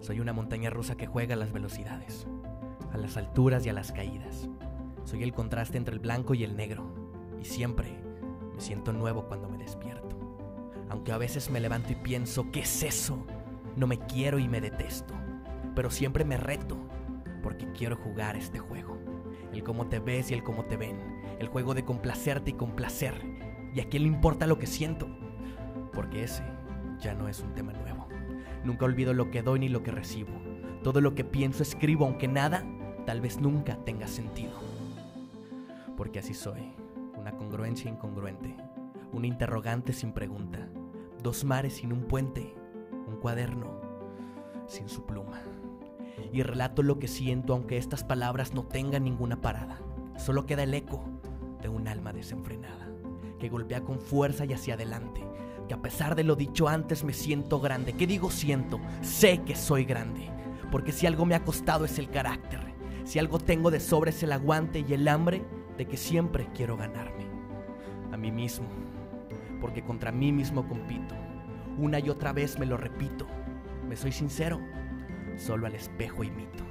Soy una montaña rusa que juega a las velocidades, a las alturas y a las caídas. Soy el contraste entre el blanco y el negro, y siempre me siento nuevo cuando me despierto. Aunque a veces me levanto y pienso, ¿qué es eso? No me quiero y me detesto, pero siempre me reto, porque quiero jugar este juego. El cómo te ves y el cómo te ven, el juego de complacerte y complacer, y a quién le importa lo que siento, porque ese ya no es un tema nuevo. Nunca olvido lo que doy ni lo que recibo. Todo lo que pienso escribo, aunque nada tal vez nunca tenga sentido. Porque así soy, una congruencia incongruente, un interrogante sin pregunta, dos mares sin un puente, un cuaderno sin su pluma. Y relato lo que siento aunque estas palabras no tengan ninguna parada. Solo queda el eco de un alma desenfrenada, que golpea con fuerza y hacia adelante, que a pesar de lo dicho antes me siento grande. ¿Qué digo siento? Sé que soy grande, porque si algo me ha costado es el carácter, si algo tengo de sobra es el aguante y el hambre de que siempre quiero ganarme. A mí mismo, porque contra mí mismo compito. Una y otra vez me lo repito. Me soy sincero, solo al espejo imito.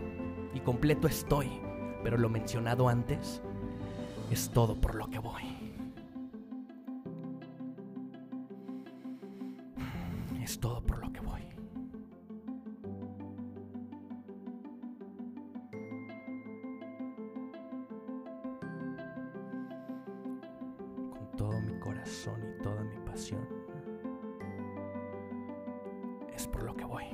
Y completo estoy, pero lo mencionado antes es todo por lo que voy. es todo por lo que voy. Con todo mi corazón y toda mi pasión, es por lo que voy.